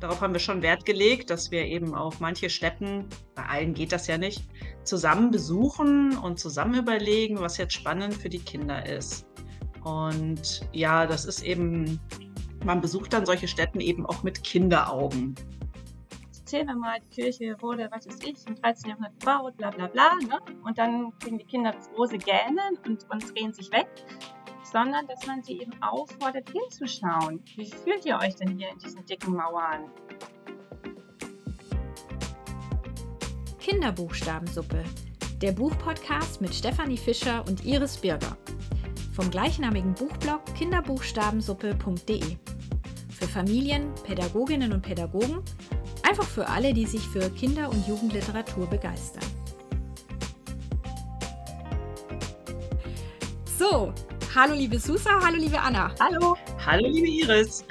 darauf haben wir schon Wert gelegt, dass wir eben auch manche Städten, bei allen geht das ja nicht, zusammen besuchen und zusammen überlegen, was jetzt spannend für die Kinder ist. Und ja, das ist eben, man besucht dann solche Städten eben auch mit Kinderaugen. Erzählen wir mal, die Kirche wurde, was weiß ich, im 13. Jahrhundert gebaut, bla bla bla. Ne? Und dann kriegen die Kinder das große Gähnen und, und drehen sich weg sondern dass man sie eben auffordert, hinzuschauen. Wie fühlt ihr euch denn hier in diesen dicken Mauern? Kinderbuchstabensuppe, der Buchpodcast mit Stefanie Fischer und Iris Birger. Vom gleichnamigen Buchblog kinderbuchstabensuppe.de. Für Familien, Pädagoginnen und Pädagogen, einfach für alle, die sich für Kinder- und Jugendliteratur begeistern. So, Hallo liebe Susa, hallo liebe Anna. Hallo. Hallo liebe Iris.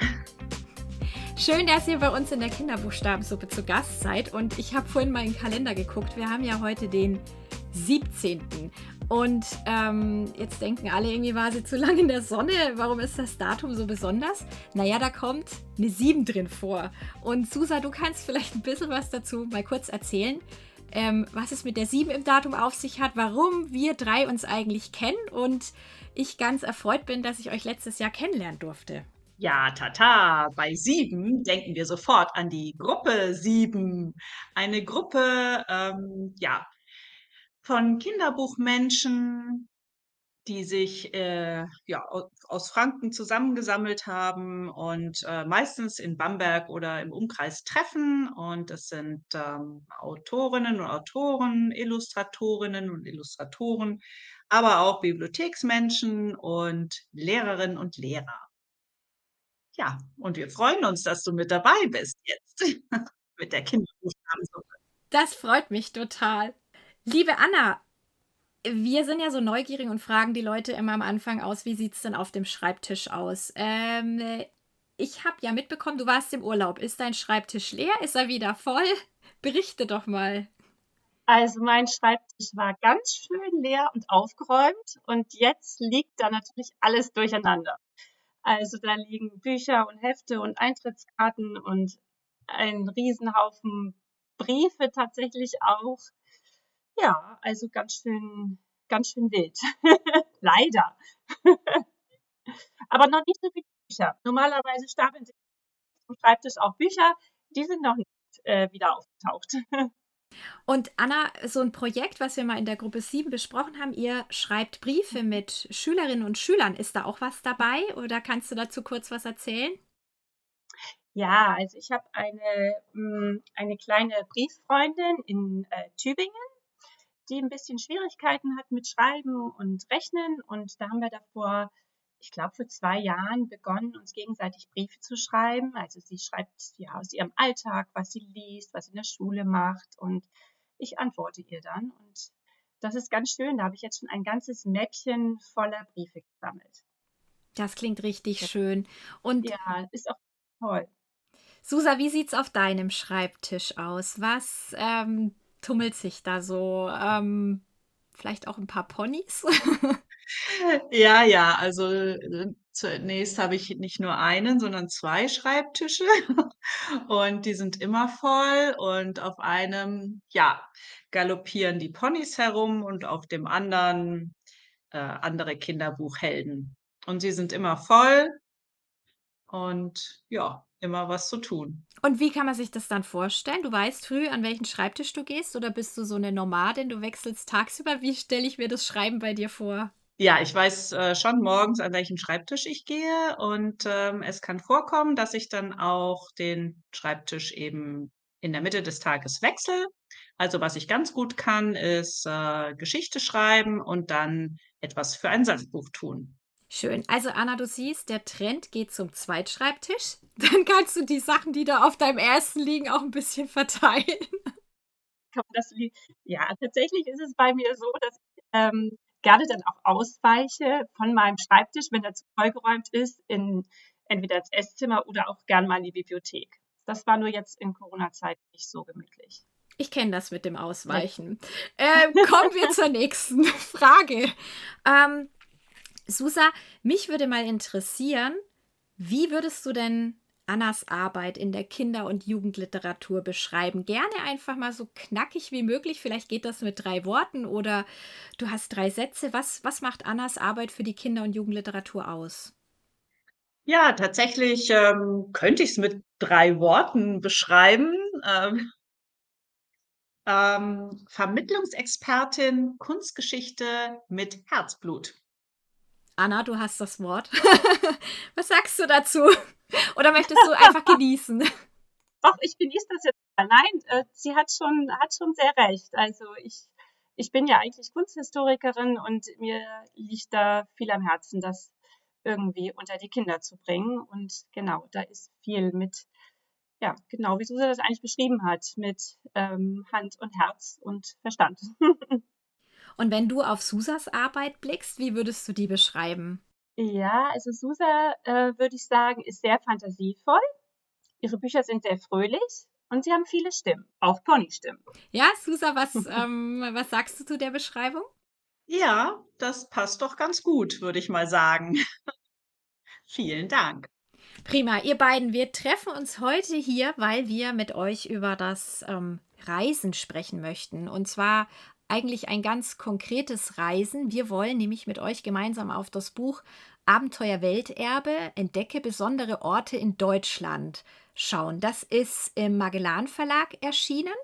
Schön, dass ihr bei uns in der Kinderbuchstabensuppe zu Gast seid. Und ich habe vorhin mal in den Kalender geguckt. Wir haben ja heute den 17. Und ähm, jetzt denken alle, irgendwie war sie zu lange in der Sonne. Warum ist das Datum so besonders? Naja, da kommt eine 7 drin vor. Und Susa, du kannst vielleicht ein bisschen was dazu mal kurz erzählen, ähm, was es mit der 7 im Datum auf sich hat, warum wir drei uns eigentlich kennen und ich ganz erfreut bin, dass ich euch letztes Jahr kennenlernen durfte. Ja, tata, bei sieben denken wir sofort an die Gruppe sieben. Eine Gruppe, ähm, ja, von Kinderbuchmenschen, die sich äh, ja, aus Franken zusammengesammelt haben und äh, meistens in Bamberg oder im Umkreis treffen. Und es sind ähm, Autorinnen und Autoren, Illustratorinnen und Illustratoren aber auch Bibliotheksmenschen und Lehrerinnen und Lehrer. Ja, und wir freuen uns, dass du mit dabei bist jetzt mit der Kinderbuchstabensuppe. Das freut mich total. Liebe Anna, wir sind ja so neugierig und fragen die Leute immer am Anfang aus, wie sieht es denn auf dem Schreibtisch aus? Ähm, ich habe ja mitbekommen, du warst im Urlaub. Ist dein Schreibtisch leer? Ist er wieder voll? Berichte doch mal. Also mein Schreibtisch war ganz schön leer und aufgeräumt und jetzt liegt da natürlich alles durcheinander. Also da liegen Bücher und Hefte und Eintrittskarten und ein Riesenhaufen Briefe tatsächlich auch. Ja, also ganz schön, ganz schön wild. Leider. Aber noch nicht so viele Bücher. Normalerweise stapeln sich am Schreibtisch auch Bücher. Die sind noch nicht äh, wieder aufgetaucht. Und Anna, so ein Projekt, was wir mal in der Gruppe 7 besprochen haben, ihr schreibt Briefe mit Schülerinnen und Schülern. Ist da auch was dabei oder kannst du dazu kurz was erzählen? Ja, also ich habe eine, hm, eine kleine Brieffreundin in äh, Tübingen, die ein bisschen Schwierigkeiten hat mit Schreiben und Rechnen. Und da haben wir davor ich glaube, vor zwei Jahren begonnen, uns gegenseitig Briefe zu schreiben. Also sie schreibt ja aus ihrem Alltag, was sie liest, was sie in der Schule macht und ich antworte ihr dann. Und das ist ganz schön. Da habe ich jetzt schon ein ganzes Mäppchen voller Briefe gesammelt. Das klingt richtig schön. Und ja, ist auch toll. Susa, wie sieht es auf deinem Schreibtisch aus? Was ähm, tummelt sich da so? Ähm, vielleicht auch ein paar Ponys? Ja, ja, also äh, zunächst habe ich nicht nur einen, sondern zwei Schreibtische und die sind immer voll und auf einem, ja, galoppieren die Ponys herum und auf dem anderen äh, andere Kinderbuchhelden. Und sie sind immer voll und ja, immer was zu tun. Und wie kann man sich das dann vorstellen? Du weißt früh, an welchen Schreibtisch du gehst oder bist du so eine Nomadin, du wechselst tagsüber? Wie stelle ich mir das Schreiben bei dir vor? Ja, ich weiß, äh, schon morgens, an welchen Schreibtisch ich gehe und, ähm, es kann vorkommen, dass ich dann auch den Schreibtisch eben in der Mitte des Tages wechsle. Also, was ich ganz gut kann, ist, äh, Geschichte schreiben und dann etwas für ein Sachbuch tun. Schön. Also Anna, du siehst, der Trend geht zum Zweitschreibtisch. Dann kannst du die Sachen, die da auf deinem ersten liegen, auch ein bisschen verteilen. ja, tatsächlich ist es bei mir so, dass ich, ähm, gerne dann auch ausweiche von meinem Schreibtisch, wenn er zu vollgeräumt ist, in entweder ins Esszimmer oder auch gern mal in die Bibliothek. Das war nur jetzt in Corona-Zeit nicht so gemütlich. Ich kenne das mit dem Ausweichen. Ähm, kommen wir zur nächsten Frage. Ähm, Susa, mich würde mal interessieren, wie würdest du denn Annas Arbeit in der Kinder- und Jugendliteratur beschreiben? Gerne einfach mal so knackig wie möglich. Vielleicht geht das mit drei Worten oder du hast drei Sätze. Was, was macht Annas Arbeit für die Kinder- und Jugendliteratur aus? Ja, tatsächlich, ähm, könnte ich's mit 3 Worten beschreiben. Ähm ähm, Vermittlungsexpertin Kunstgeschichte mit Herzblut. Anna, du hast das Wort. Was sagst du dazu? Oder möchtest du einfach genießen? Ach, ich genieße das jetzt. Nein, äh, sie hat schon hat schon sehr recht. Also, ich ich bin ja eigentlich Kunsthistorikerin und mir liegt da viel am Herzen, das irgendwie unter die Kinder zu bringen. Und genau, da ist viel mit ja, genau, wie Susa das eigentlich beschrieben hat, mit, ähm, Hand und Herz und Verstand. Und wenn du auf Susas Arbeit blickst, wie würdest du die beschreiben? Ja, also Susa, äh, würde ich sagen, ist sehr fantasievoll. Ihre Bücher sind sehr fröhlich und sie haben viele Stimmen, auch Ponystimmen. Ja, Susa, was, ähm, was sagst du zu der Beschreibung? Ja, das passt doch ganz gut, würde ich mal sagen. Vielen Dank. Prima, ihr beiden, wir treffen uns heute hier, weil wir mit euch über das ähm, Reisen sprechen möchten. Und zwar eigentlich ein ganz konkretes Reisen. Wir wollen nämlich mit euch gemeinsam auf das Buch Abenteuer Welterbe, entdecke besondere Orte in Deutschland schauen. Das ist im Magellan Verlag erschienen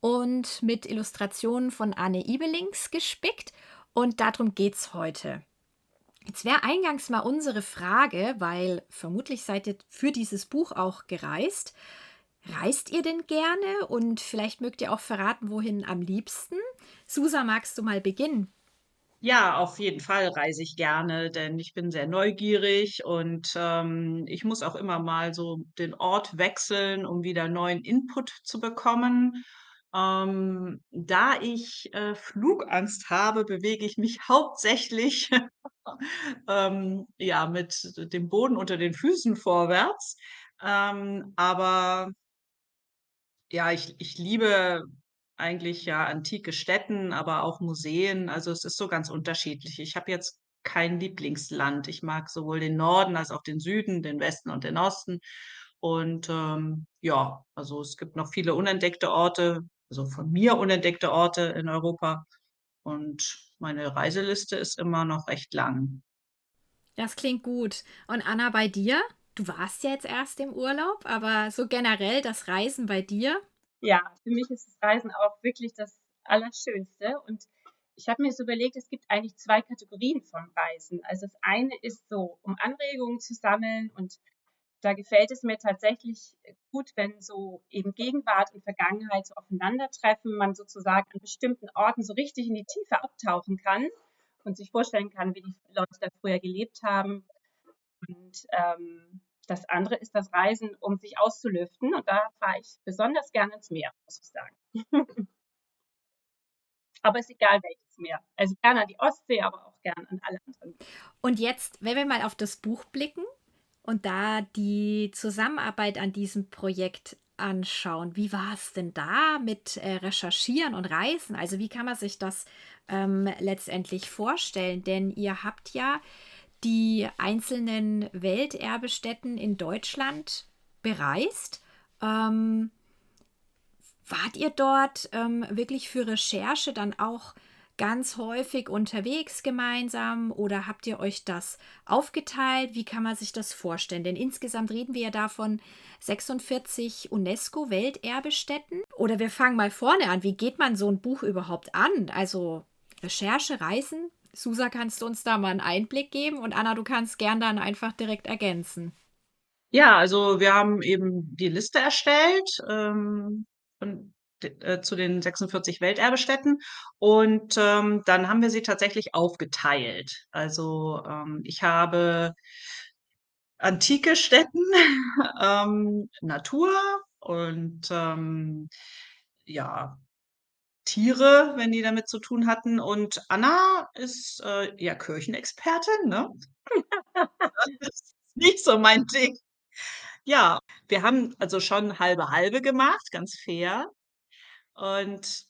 und mit Illustrationen von Anne Ibelings gespickt. Und darum geht es heute. Jetzt wäre eingangs mal unsere Frage, weil vermutlich seid ihr für dieses Buch auch gereist. Reist ihr denn gerne? Und vielleicht mögt ihr auch verraten, wohin am liebsten? Susa, magst du mal beginnen? Ja, auf jeden Fall reise ich gerne, denn ich bin sehr neugierig und, ähm, ich muss auch immer mal so den Ort wechseln, um wieder neuen Input zu bekommen. Ähm, da ich, äh, Flugangst habe, bewege ich mich hauptsächlich, ähm, ja, mit dem Boden unter den Füßen vorwärts. Ähm, aber ja, ich ich liebe eigentlich, ja, antike Stätten, aber auch Museen. Also, es ist so ganz unterschiedlich. Ich habe jetzt kein Lieblingsland. Ich mag sowohl den Norden als auch den Süden, den Westen und den Osten. Und, ähm, ja, also, es gibt noch viele unentdeckte Orte, also, von mir unentdeckte Orte in Europa. Und meine Reiseliste ist immer noch recht lang. Das klingt gut. Und Anna, bei dir? Du warst ja jetzt erst im Urlaub, aber so generell das Reisen bei dir? Ja, für mich ist das Reisen auch wirklich das Allerschönste. Und ich habe mir so überlegt, es gibt eigentlich 2 Kategorien von Reisen. Also, das eine ist so, um Anregungen zu sammeln und da gefällt es mir tatsächlich, gut, wenn so eben Gegenwart und Vergangenheit so aufeinandertreffen, man sozusagen an bestimmten Orten so richtig in die Tiefe abtauchen kann und sich vorstellen kann, wie die Leute da früher gelebt haben. Und, ähm, das andere ist das Reisen, um sich auszulüften und da fahre ich besonders gerne ins Meer, muss ich sagen. Aber ist egal welches Meer. Also, gerne an die Ostsee, aber auch gern an alle anderen. Und jetzt, wenn wir mal auf das Buch blicken und da die Zusammenarbeit an diesem Projekt anschauen. Wie war es denn da mit, äh, Recherchieren und Reisen? Also, wie kann man sich das, ähm, letztendlich vorstellen? Denn ihr habt ja die einzelnen Welterbestätten in Deutschland bereist. Ähm, wart ihr dort, ähm, wirklich für Recherche dann auch ganz häufig unterwegs gemeinsam oder habt ihr euch das aufgeteilt? Wie kann man sich das vorstellen? Denn insgesamt reden wir ja davon 46 UNESCO-Welterbestätten. Oder wir fangen mal vorne an. Wie geht man so ein Buch überhaupt an? Also Recherche, Reisen? Susa, kannst du uns da mal einen Einblick geben? Und Anna, du kannst gern dann einfach direkt ergänzen. Ja, also, wir haben eben die Liste erstellt, ähm, und äh, zu den 46 Welterbestätten und, ähm, dann haben wir sie tatsächlich aufgeteilt. Also, ähm, ich habe antike Stätten, ähm, Natur und, ähm, ja, Tiere, wenn die damit zu tun hatten. Und Anna ist, äh, ja Kirchenexpertin, ne? Das ist nicht so mein Ding. Ja, wir haben also schon halbe halbe gemacht, ganz fair. Und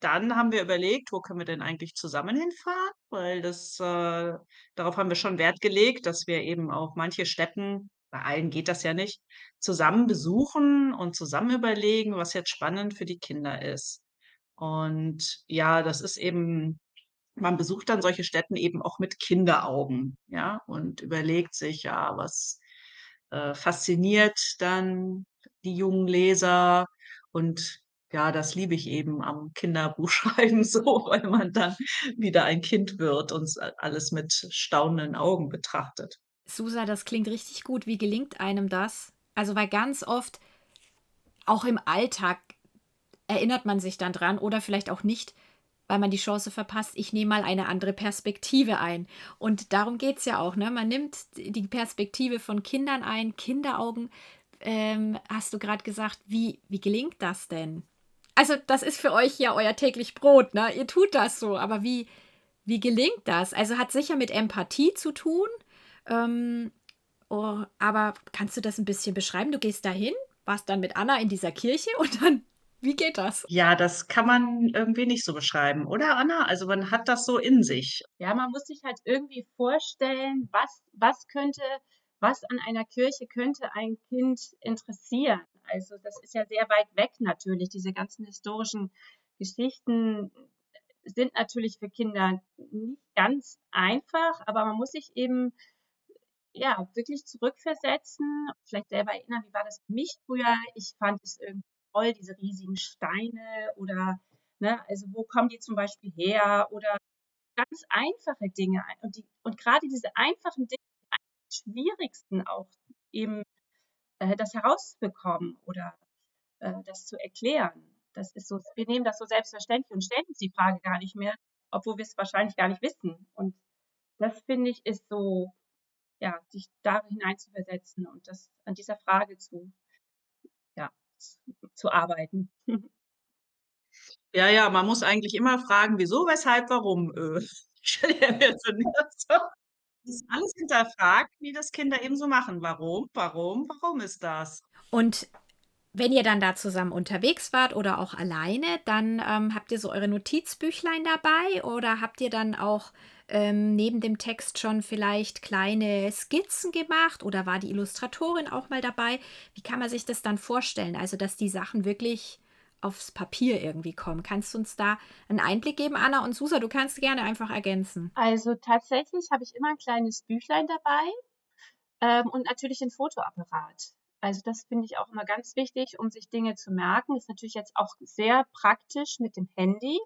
dann haben wir überlegt: „Wo können wir denn eigentlich zusammen hinfahren?“ Weil das, äh darauf haben wir schon Wert gelegt, dass wir eben auch manche Stätten bei allen geht das ja nicht, zusammen besuchen und zusammen überlegen, was jetzt spannend für die Kinder ist. Und ja, das ist eben man besucht dann solche Stätten eben auch mit Kinderaugen, ja, und überlegt sich, ja, was, äh, fasziniert dann die jungen Leser? Und ja, das liebe ich eben am Kinderbuchschreiben so, weil man dann wieder ein Kind wird und alles mit staunenden Augen betrachtet. Susa, das klingt richtig gut. Wie gelingt einem das? Also, weil ganz oft, auch im Alltag, erinnert man sich dann dran oder vielleicht auch nicht, weil man die Chance verpasst, ich nehme mal eine andere Perspektive ein. Und darum geht es ja auch. Ne? Man nimmt die Perspektive von Kindern ein, Kinderaugen. Ähm, hast du gerade gesagt, wie, wie gelingt das denn? Also, das ist für euch ja euer täglich Brot, ne? Ihr tut das so, aber wie, wie gelingt das? Also hat sicher mit Empathie zu tun. Ähm, oh, aber kannst du das ein bisschen beschreiben? Du gehst dahin, warst dann mit Anna in dieser Kirche und dann, wie geht das? Ja, das kann man irgendwie nicht so beschreiben, oder Anna? Also, man hat das so in sich. Ja, man muss sich halt irgendwie vorstellen, was was könnte was an einer Kirche könnte ein Kind interessieren? Also, das ist ja sehr weit weg natürlich. Diese ganzen historischen Geschichten sind natürlich für Kinder nicht ganz einfach, aber man muss sich eben ja, wirklich zurückversetzen, vielleicht selber erinnern, wie war das für mich früher? Ich fand es irgendwie toll, diese riesigen Steine oder, ne, also wo kommen die zum Beispiel her? Oder ganz einfache Dinge. Und, die, und gerade diese einfachen Dinge, die schwierigsten auch eben äh, das herauszubekommen oder äh, das zu erklären. Das ist so, wir nehmen das so selbstverständlich und stellen uns die Frage gar nicht mehr, obwohl wir es wahrscheinlich gar nicht wissen. Und das finde ich ist so ja, sich da hineinzuversetzen und das an dieser Frage zu, zu arbeiten. Ja, ja, man muss eigentlich immer fragen: „Wieso, weshalb, warum?“ Äh, Das alles hinterfragt, wie das Kinder eben so machen. Warum, warum, warum ist das? Und wenn ihr dann da zusammen unterwegs wart oder auch alleine, dann ähm, habt ihr so eure Notizbüchlein dabei oder habt ihr dann auch ähm, neben dem Text schon vielleicht kleine Skizzen gemacht oder war die Illustratorin auch mal dabei? Wie kann man sich das dann vorstellen? Also, dass die Sachen wirklich aufs Papier irgendwie kommen. Kannst du uns da einen Einblick geben, Anna und Susa? Du kannst gerne einfach ergänzen. Also tatsächlich habe ich immer ein kleines Büchlein dabei ähm, und natürlich ein Fotoapparat. Also das finde ich auch immer ganz wichtig, um sich Dinge zu merken. Ist natürlich jetzt auch sehr praktisch mit dem Handy.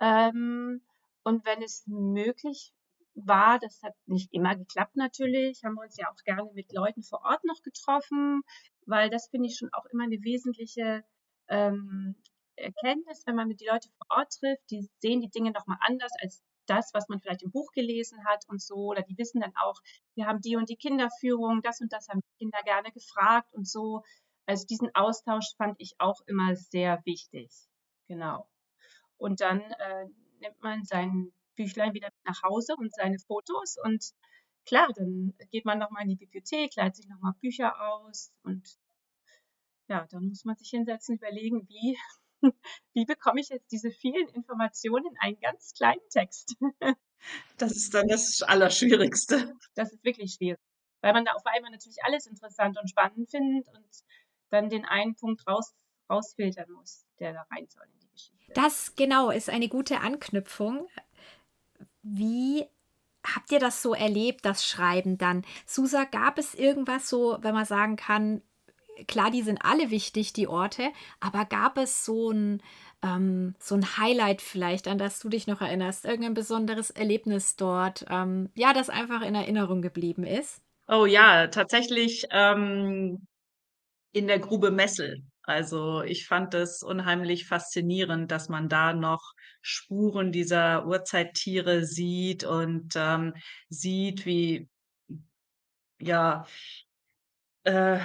Ähm, und wenn es möglich war, das hat nicht immer geklappt natürlich, haben wir uns ja auch gerne mit Leuten vor Ort noch getroffen, weil das finde ich schon auch immer eine wesentliche ähm, Erkenntnis, wenn man mit die Leute vor Ort trifft, die sehen die Dinge nochmal anders als das, was man vielleicht im Buch gelesen hat und so, oder die wissen dann auch, wir haben die und die Kinderführung, das und das haben die Kinder gerne gefragt und so. Also diesen Austausch fand ich auch immer sehr wichtig. Genau. Und dann äh, nimmt man sein Büchlein wieder nach Hause und seine Fotos und klar, dann geht man nochmal in die Bibliothek, leiht sich nochmal Bücher aus und ja, dann muss man sich hinsetzen, überlegen, wie, wie bekomme ich jetzt diese vielen Informationen in einen ganz kleinen Text. Das ist dann das Allerschwierigste. Das ist wirklich schwierig, weil man da auf einmal natürlich alles interessant und spannend findet und dann den einen Punkt raus, rausfiltern muss, der da rein soll in die Geschichte. Das genau ist eine gute Anknüpfung. Wie habt ihr das so erlebt, das Schreiben dann? Susa, gab es irgendwas so, wenn man sagen kann, klar, die sind alle wichtig, die Orte, aber gab es so ein, ähm, so ein Highlight vielleicht, an das du dich noch erinnerst? Irgendein besonderes Erlebnis dort, ähm, ja, das einfach in Erinnerung geblieben ist? Oh ja, tatsächlich ähm, in der Grube Messel. Also ich fand es unheimlich faszinierend, dass man da noch Spuren dieser Urzeittiere sieht und ähm, sieht, wie ja, äh,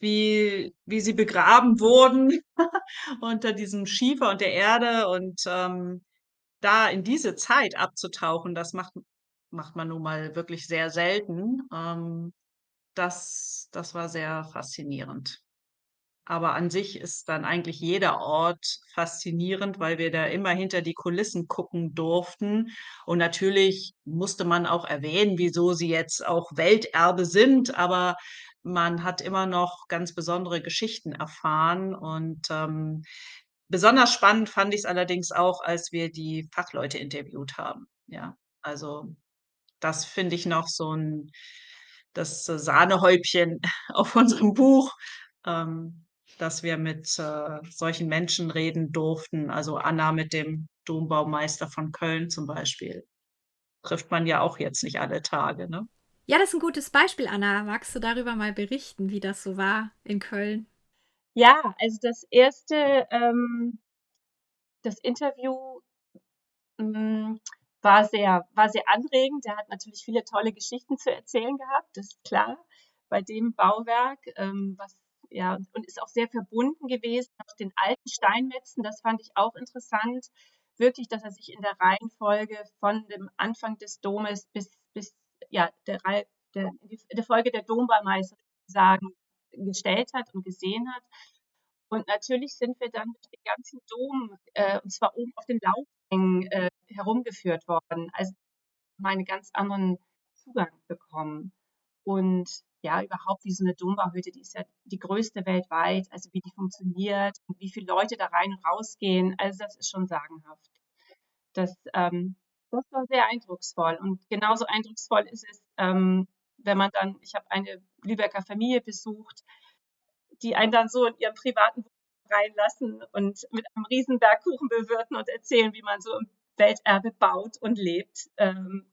wie wie sie begraben wurden unter diesem Schiefer und der Erde und, ähm, da in diese Zeit abzutauchen, das macht macht man nun mal wirklich sehr selten. Ähm, das das war sehr faszinierend. Aber an sich ist dann eigentlich jeder Ort faszinierend, weil wir da immer hinter die Kulissen gucken durften. Und natürlich musste man auch erwähnen, wieso sie jetzt auch Welterbe sind, aber man hat immer noch ganz besondere Geschichten erfahren und, ähm, besonders spannend fand ich's allerdings auch, als wir die Fachleute interviewt haben, ja. Also, das finde ich noch so 'n das Sahnehäubchen auf unserem Buch, ähm, dass wir mit, äh, solchen Menschen reden durften. Also, Anna mit dem Dombaumeister von Köln zum Beispiel. Trifft man ja auch jetzt nicht alle Tage, ne? Ja, das ist 'n gutes Beispiel, Anna. Magst du darüber mal berichten, wie das so war in Köln? Ja, also das erste, ähm das Interview, hm, war sehr war sehr anregend. Der hat natürlich viele tolle Geschichten zu erzählen gehabt, das ist klar, bei dem Bauwerk, ähm, was ja und ist auch sehr verbunden gewesen mit den alten Steinmetzen. Das fand ich auch interessant, wirklich, dass er sich in der Reihenfolge von dem Anfang des Domes bis bis ja, der der der Folge der Dombaumeister sozusagen gestellt hat und gesehen hat. Und natürlich sind wir dann durch den ganzen Dom, äh, und zwar oben auf den Laubhängen, äh, herumgeführt worden. Also, mal einen ganz anderen Zugang bekommen. Und ja, überhaupt wie so 'ne Dombauhütte, die ist ja die größte weltweit, also wie die funktioniert und wie viele Leute da rein und rausgehen. Also, das ist schon sagenhaft. Das, ähm das war sehr eindrucksvoll und genauso eindrucksvoll ist es, ähm, wenn man dann ich habe eine Lübecker Familie besucht, die einen dann so in ihren privaten reinlassen und mit einem Riesenberg Kuchen bewirten und erzählen, wie man so im Welterbe baut und lebt. Ähm,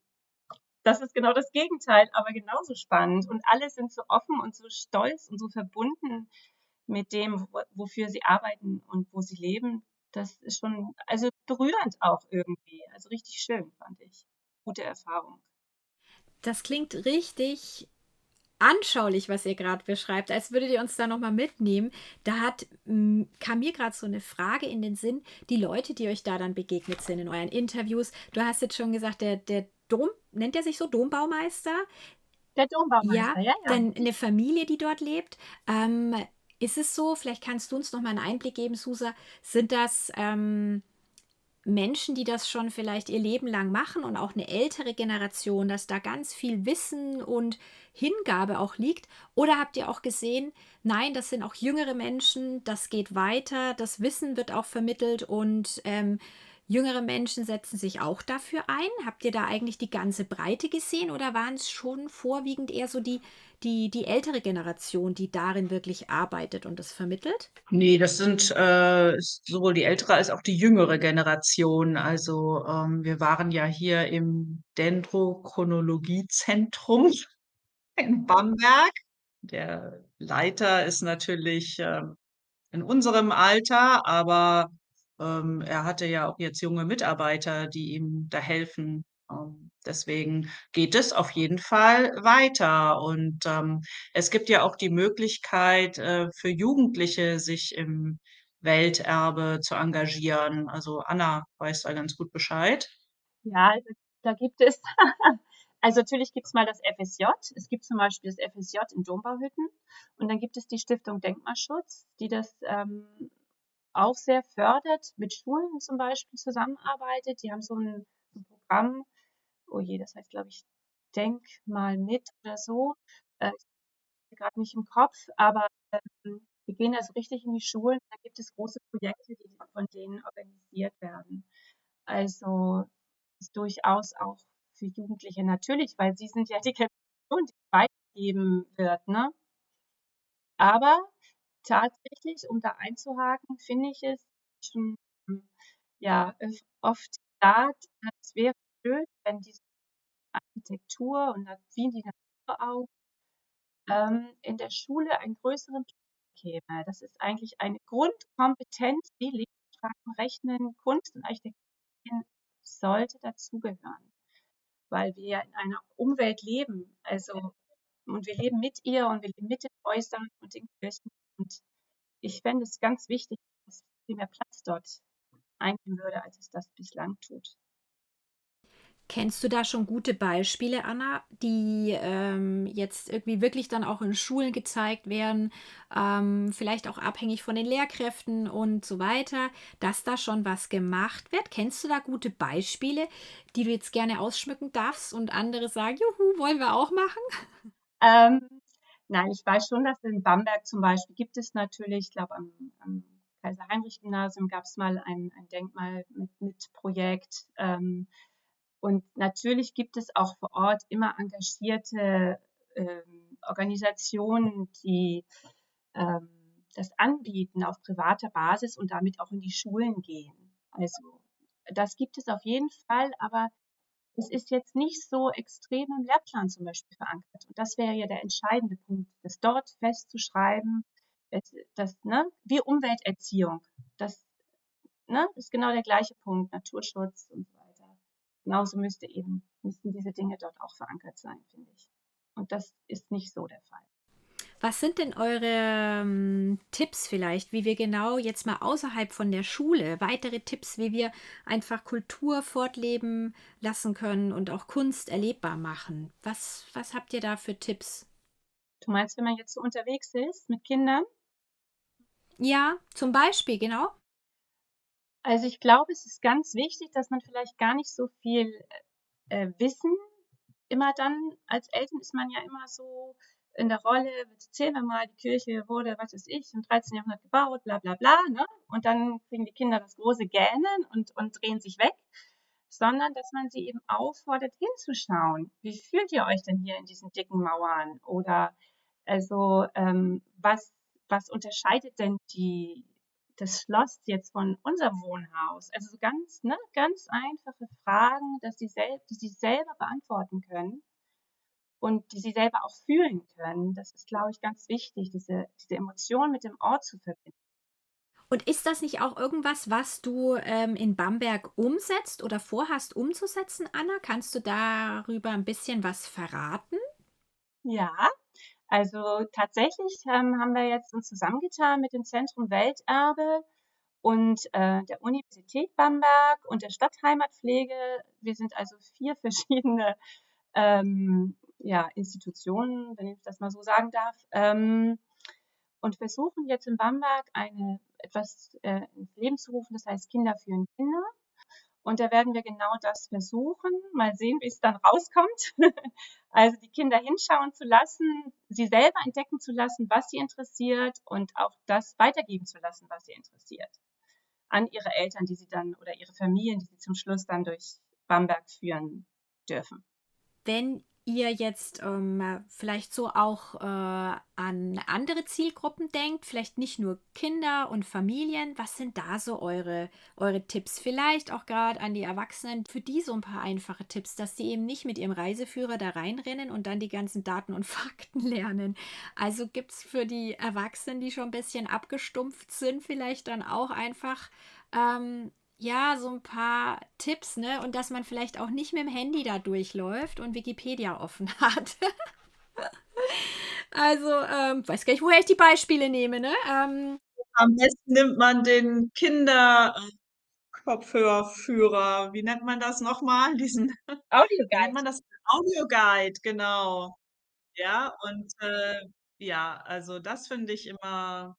das ist genau das Gegenteil, aber genauso spannend. Und alle sind so offen und so stolz und so verbunden mit dem, wo wofür sie arbeiten und wo sie leben. Das ist schon also berührend auch irgendwie. Also richtig schön, fand ich. Gute Erfahrung. Das klingt richtig anschaulich, was ihr grad beschreibt, als würdet ihr uns da noch mal mitnehmen. Da hat hm, kam mir grad so 'ne Frage in den Sinn, die Leute, die euch da dann begegnet sind in euren Interviews. Du hast jetzt schon gesagt, der der Dom nennt der sich so, Dombaumeister? Der Ja, Dombaumeister, ja, ja. dann 'ne Familie, die dort lebt. Ähm, ist es so vielleicht kannst du uns noch mal 'n Einblick geben, Susa, sind das, ähm, Menschen, die das schon vielleicht ihr Leben lang machen und auch 'ne ältere Generation, dass da ganz viel Wissen und Hingabe auch liegt? Oder habt ihr auch gesehen: Nein, das sind auch jüngere Menschen, das geht weiter, das Wissen wird auch vermittelt und, ähm, jüngere Menschen setzen sich auch dafür ein? Habt ihr da eigentlich die ganze Breite gesehen oder waren's schon vorwiegend eher so die die die ältere Generation, die darin wirklich arbeitet und das vermittelt? Ne, das sind, äh, sowohl die ältere als auch die jüngere Generation. Also, ähm, wir waren ja hier im Dendrochronologiezentrum in Bamberg. Der Leiter ist natürlich, ähm, in unserem Alter, aber, ähm, er hatte ja auch jetzt junge Mitarbeiter, die ihm da helfen. Ähm, deswegen geht es auf jeden Fall weiter. Und, ähm, es gibt ja auch die Möglichkeit, äh, für Jugendliche sich im Welterbe zu engagieren. Also, Anna weiß da ganz gut Bescheid. Ja, also da gibt es also natürlich gibt's mal das FSJ. Es gibt zum Beispiel das FSJ in Dombauhütten und dann gibt es die Stiftung Denkmalschutz, die das, ähm, auch sehr fördert, mit Schulen zum Beispiel zusammenarbeitet. Die haben so 'n so 'n Programm oh je, das heißt, glaube ich, „Denk mal mit“ oder so. Äh, grad nicht im Kopf, aber, ähm, die gehen also richtig in die Schulen. Da gibt es große Projekte, die von denen organisiert werden. Also, ist durchaus auch für Jugendliche natürlich, weil sie sind ja die Generation, die weitergeben wird, ne? Aber tatsächlich, um da einzuhaken, finde ich es schon, ja, öf oft gesagt, es wäre schön, wenn diese Architektur und ziehen die Natur auch, ähm, in der Schule einen größeren bekäme. Das ist eigentlich eine Grundkompetenz wie Lesen, Schreiben, Rechnen, Kunst und Architektur sollte dazugehören, weil wir ja in einer Umwelt leben. Also und wir leben mit ihr und wir leben mit den Häusern und den Kirchen. Und ich fände es ganz wichtig, dass viel mehr Platz dort einnehmen würde, als es das bislang tut. Kennst du da schon gute Beispiele, Anna, die, ähm, jetzt irgendwie wirklich dann auch in Schulen gezeigt werden, ähm, vielleicht auch abhängig von den Lehrkräften und so weiter, dass da schon was gemacht wird? Kennst du da gute Beispiele, die du jetzt gerne ausschmücken darfst und andere sagen: „Juhu, wollen wir auch machen?“ Ähm, Nein, ich weiß schon, dass in Bamberg zum Beispiel gibt es natürlich, ich glaube, am, am Kaiser-Heinrich-Gymnasium gab es mal ein, ein Denkmal mit, mit Projekt. Ähm, und natürlich gibt es auch vor Ort immer engagierte ähm, Organisationen, die ähm, das anbieten auf privater Basis und damit auch in die Schulen gehen. Also das gibt es auf jeden Fall, aber es ist jetzt nicht so extrem im Lehrplan zum Beispiel verankert. Und das wäre ja der entscheidende Punkt, das dort festzuschreiben, das, ne, wie Umwelterziehung. Das ne, ist genau der gleiche Punkt, Naturschutz und so weiter. Genauso müsste eben, müssten diese Dinge dort auch verankert sein, finde ich. Und das ist nicht so der Fall. Was sind denn eure ähm, Tipps vielleicht, wie wir genau jetzt mal außerhalb von der Schule, weitere Tipps, wie wir einfach Kultur fortleben lassen können und auch Kunst erlebbar machen? Was, was habt ihr da für Tipps? Du meinst, wenn man jetzt so unterwegs ist mit Kindern? Ja, zum Beispiel, genau. Also ich glaube, es ist ganz wichtig, dass man vielleicht gar nicht so viel äh, Wissen immer dann, als Eltern ist man ja immer so in der Rolle, erzählen wir mal, die Kirche wurde, was weiß ich, im 13. Jahrhundert gebaut, bla bla bla, ne? Und dann kriegen die Kinder das große Gähnen und, und drehen sich weg, sondern dass man sie eben auffordert, hinzuschauen. Wie fühlt ihr euch denn hier in diesen dicken Mauern? Oder also ähm, was, was unterscheidet denn die, das Schloss jetzt von unserem Wohnhaus? Also so ganz, ne, ganz einfache Fragen, dass sie sel die sie selber beantworten können und die sie selber auch fühlen können. Das ist, glaube ich, ganz wichtig, diese, diese Emotion mit dem Ort zu verbinden. Und ist das nicht auch irgendwas, was du ähm, in Bamberg umsetzt oder vorhast umzusetzen, Anna? Kannst du darüber ein bisschen was verraten? Ja, also tatsächlich ähm, haben wir jetzt uns zusammengetan mit dem Zentrum Welterbe und äh, der Universität Bamberg und der Stadtheimatpflege. Wir sind also vier verschiedene ähm, ja, Institutionen, wenn ich das mal so sagen darf, ähm, und versuchen jetzt in Bamberg eine etwas äh, ins Leben zu rufen, das heißt Kinder führen Kinder. Und da werden wir genau das versuchen. Mal sehen, wie es dann rauskommt. also die Kinder hinschauen zu lassen, sie selber entdecken zu lassen, was sie interessiert und auch das weitergeben zu lassen, was sie interessiert. An ihre Eltern, die sie dann oder ihre Familien, die sie zum Schluss dann durch Bamberg führen dürfen. Wenn ihr jetzt ähm, vielleicht so auch äh, an andere Zielgruppen denkt, vielleicht nicht nur Kinder und Familien, was sind da so eure, eure Tipps? Vielleicht auch gerade an die Erwachsenen, für die so ein paar einfache Tipps, dass sie eben nicht mit ihrem Reiseführer da reinrennen und dann die ganzen Daten und Fakten lernen. Also gibt es für die Erwachsenen, die schon ein bisschen abgestumpft sind, vielleicht dann auch einfach ähm, ja, so ein paar Tipps, ne? Und dass man vielleicht auch nicht mit dem Handy da durchläuft und Wikipedia offen hat. also, ähm, weiß gar nicht, woher ich die Beispiele nehme, ne? Ähm, Am besten nimmt man den Kinderkopfhörführer. Wie nennt man das nochmal? Diesen, wie nennt man das? Audioguide, genau. Ja, und äh, ja, also das finde ich immer,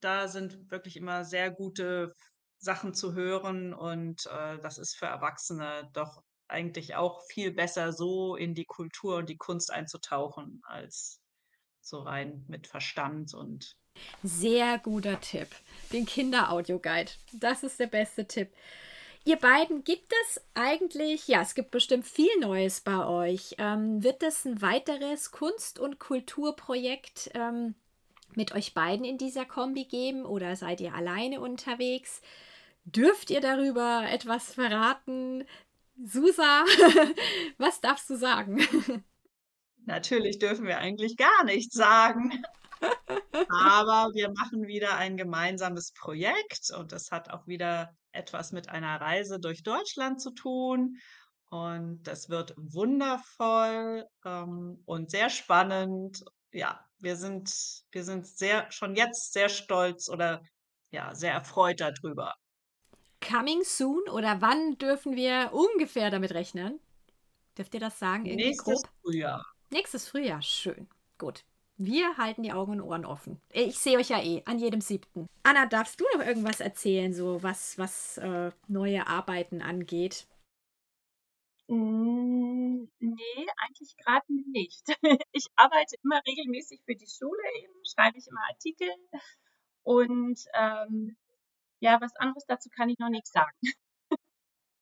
da sind wirklich immer sehr gute Sachen zu hören und äh, das ist für Erwachsene doch eigentlich auch viel besser, so in die Kultur und die Kunst einzutauchen, als so rein mit Verstand und Sehr guter Tipp. Den Kinder-Audio-Guide. Das ist der beste Tipp. Ihr beiden, gibt es eigentlich, ja, es gibt bestimmt viel Neues bei euch. Ähm, wird es ein weiteres Kunst- und Kulturprojekt ähm, mit euch beiden in dieser Kombi geben oder seid ihr alleine unterwegs? Dürft ihr darüber etwas verraten? Susa, was darfst du sagen? Natürlich dürfen wir eigentlich gar nichts sagen. Aber wir machen wieder ein gemeinsames Projekt und das hat auch wieder etwas mit einer Reise durch Deutschland zu tun. Und das wird wundervoll ähm, und sehr spannend. Ja, wir sind, wir sind sehr, schon jetzt sehr stolz oder ja, sehr erfreut darüber. Coming soon oder wann dürfen wir ungefähr damit rechnen? Dürft ihr das sagen? Irgendwie Nächstes grob? Frühjahr. Nächstes Frühjahr. Schön. Gut. Wir halten die Augen und Ohren offen. Ich sehe euch ja eh an jedem siebten. Anna, darfst du noch irgendwas erzählen, so was, was äh, neue Arbeiten angeht? Hm, ne, eigentlich gerade nicht. Ich arbeite immer regelmäßig für die Schule eben, schreibe ich immer Artikel und, ähm, ja, was anderes dazu kann ich noch nicht sagen.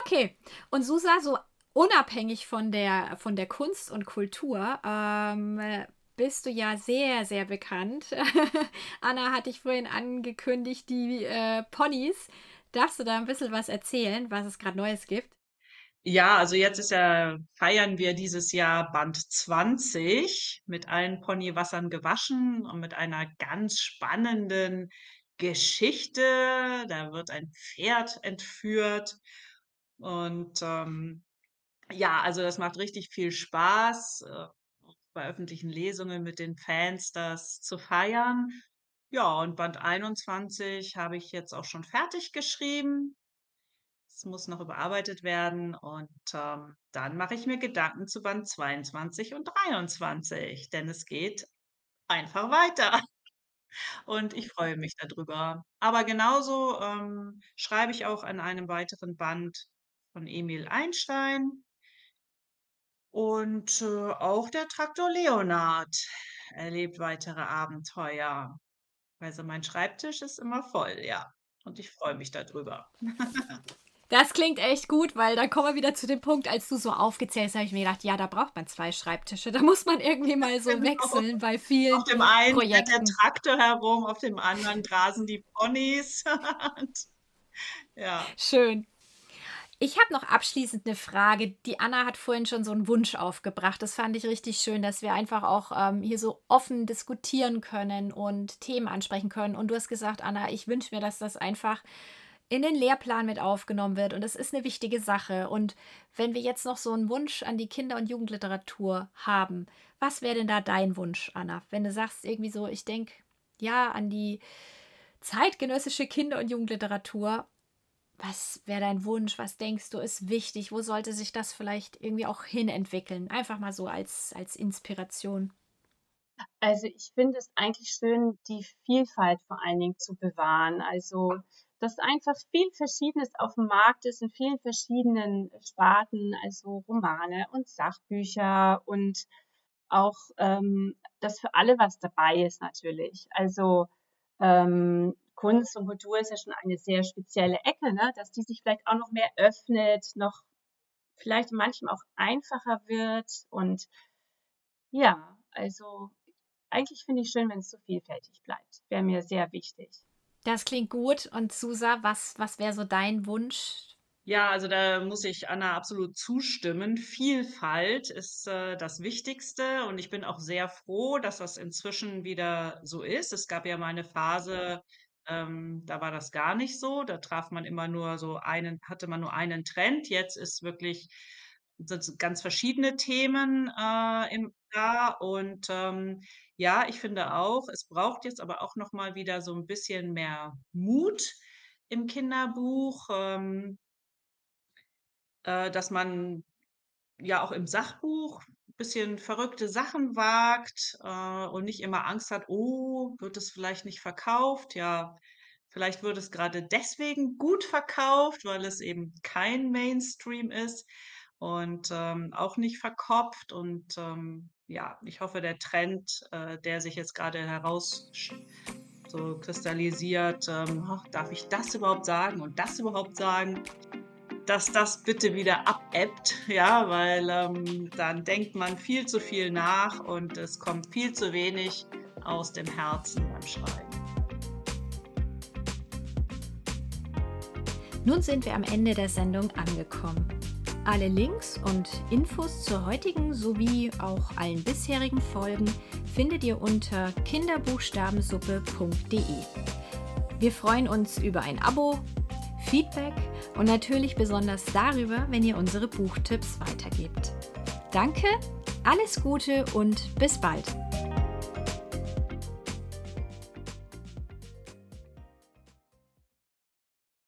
Okay. Und Susa, so unabhängig von der von der Kunst und Kultur, ähm, äh, bist du ja sehr, sehr bekannt. Anna hat dich vorhin angekündigt, die, äh, Ponys. Darfst du da ein bisschen was erzählen, was es gerade Neues gibt? Ja, also jetzt ist ja feiern wir dieses Jahr Band 20 mit allen Ponywassern gewaschen und mit einer ganz spannenden Geschichte. Da wird ein Pferd entführt und, ähm, ja, also das macht richtig viel Spaß, äh, bei öffentlichen Lesungen mit den Fans das zu feiern. Ja, und Band 21 habe ich jetzt auch schon fertig geschrieben. Es muss noch überarbeitet werden und, ähm, dann mache ich mir Gedanken zu Band 22 und 23, denn es geht einfach weiter und ich freue mich dadrüber. Aber genauso, ähm, schreibe ich auch an einem weiteren Band von Emil Einstein und, äh, auch der Traktor Leonard erlebt weitere Abenteuer. Also, mein Schreibtisch ist immer voll, ja, und ich freue mich dadrüber. Das klingt echt gut, weil dann kommen wir wieder zu dem Punkt, als du so aufgezählt hast, habe ich mir gedacht, ja, da braucht man 2 Schreibtische. Da muss man irgendwie mal so Genau. wechseln bei vielen Auf dem einen fährt der Projekten. Traktor herum, auf dem anderen grasen die Ponys ja. Schön. Ich habe noch abschließend eine Frage. Die Anna hat vorhin schon so einen Wunsch aufgebracht. Das fand ich richtig schön, dass wir einfach auch, ähm, hier so offen diskutieren können und Themen ansprechen können. Und du hast gesagt: „Anna, ich wünsche mir, dass das einfach in den Lehrplan mit aufgenommen wird und das ist eine wichtige Sache.“ Und wenn wir jetzt noch so einen Wunsch an die Kinder und Jugendliteratur haben, was wäre denn da dein Wunsch, Anna? Wenn du sagst irgendwie so: „Ich denke, ja, an die zeitgenössische Kinder und Jugendliteratur.“ Was wäre dein Wunsch? Was denkst du, ist wichtig? Wo sollte sich das vielleicht irgendwie auch hinentwickeln? Einfach mal so als als Inspiration. Also, ich finde es eigentlich schön, die Vielfalt vor allen Dingen zu bewahren. Also, dass einfach viel Verschiedenes auf dem Markt ist in vielen verschiedenen Sparten, also Romane und Sachbücher und auch, ähm, dass für alle was dabei ist natürlich. Also, ähm, Kunst und Kultur ist ja schon eine sehr spezielle Ecke, ne, dass die sich vielleicht auch noch mehr öffnet, noch vielleicht manchem auch einfacher wird und ja, also eigentlich finde ich schön, wenn es so vielfältig bleibt. Wäre mir sehr wichtig. Das klingt gut. Und Susa, was was wäre so dein Wunsch? Ja, also da muss ich Anna absolut zustimmen. Vielfalt ist, äh, das Wichtigste und ich bin auch sehr froh, dass das inzwischen wieder so ist. Es gab ja mal eine Phase, ähm, da war das gar nicht so. Da traf man immer nur so einen hatte man nur einen Trend. Jetzt ist wirklich sind ganz verschiedene Themen, äh, im da und, ähm, ja, ich finde auch, es braucht jetzt aber auch noch mal wieder so ein bisschen mehr Mut im Kinderbuch, ähm äh, dass man ja auch im Sachbuch ein bisschen verrückte Sachen wagt, äh, und nicht immer Angst hat: „Oh, wird es vielleicht nicht verkauft?“ Ja, vielleicht wird es gerade deswegen gut verkauft, weil es eben kein Mainstream ist und, ähm, auch nicht verkopft und, ähm, ja, ich hoffe, der Trend, äh, der sich jetzt gerade heraus so kristallisiert, ähm: „Ach, darf ich das überhaupt sagen und das überhaupt sagen?“ dass das bitte wieder abebbt, ja, weil, ähm, dann denkt man viel zu viel nach und es kommt viel zu wenig aus dem Herzen beim Schreiben. Nun sind wir am Ende der Sendung angekommen. Alle Links und Infos zur heutigen sowie auch allen bisherigen Folgen findet ihr unter kinderbuchstabensuppe.de. Wir freuen uns über ein Abo, Feedback und natürlich besonders darüber, wenn ihr unsere Buchtipps weitergebt. Danke, alles Gute und bis bald.